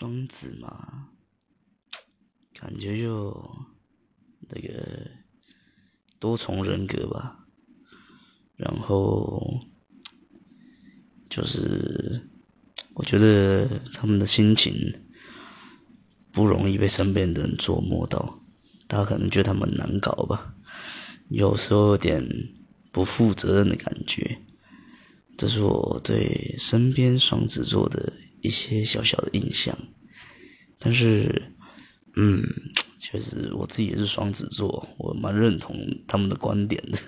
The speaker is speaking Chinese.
双子嘛，感觉就那个多重人格吧，然后就是我觉得他们的心情不容易被身边的人琢磨到，大家可能觉得他们难搞吧，有时候有点不负责任的感觉，这是我对身边双子座的。一些小小的印象，但是，嗯，确实我自己也是双子座，我蛮认同他们的观点的。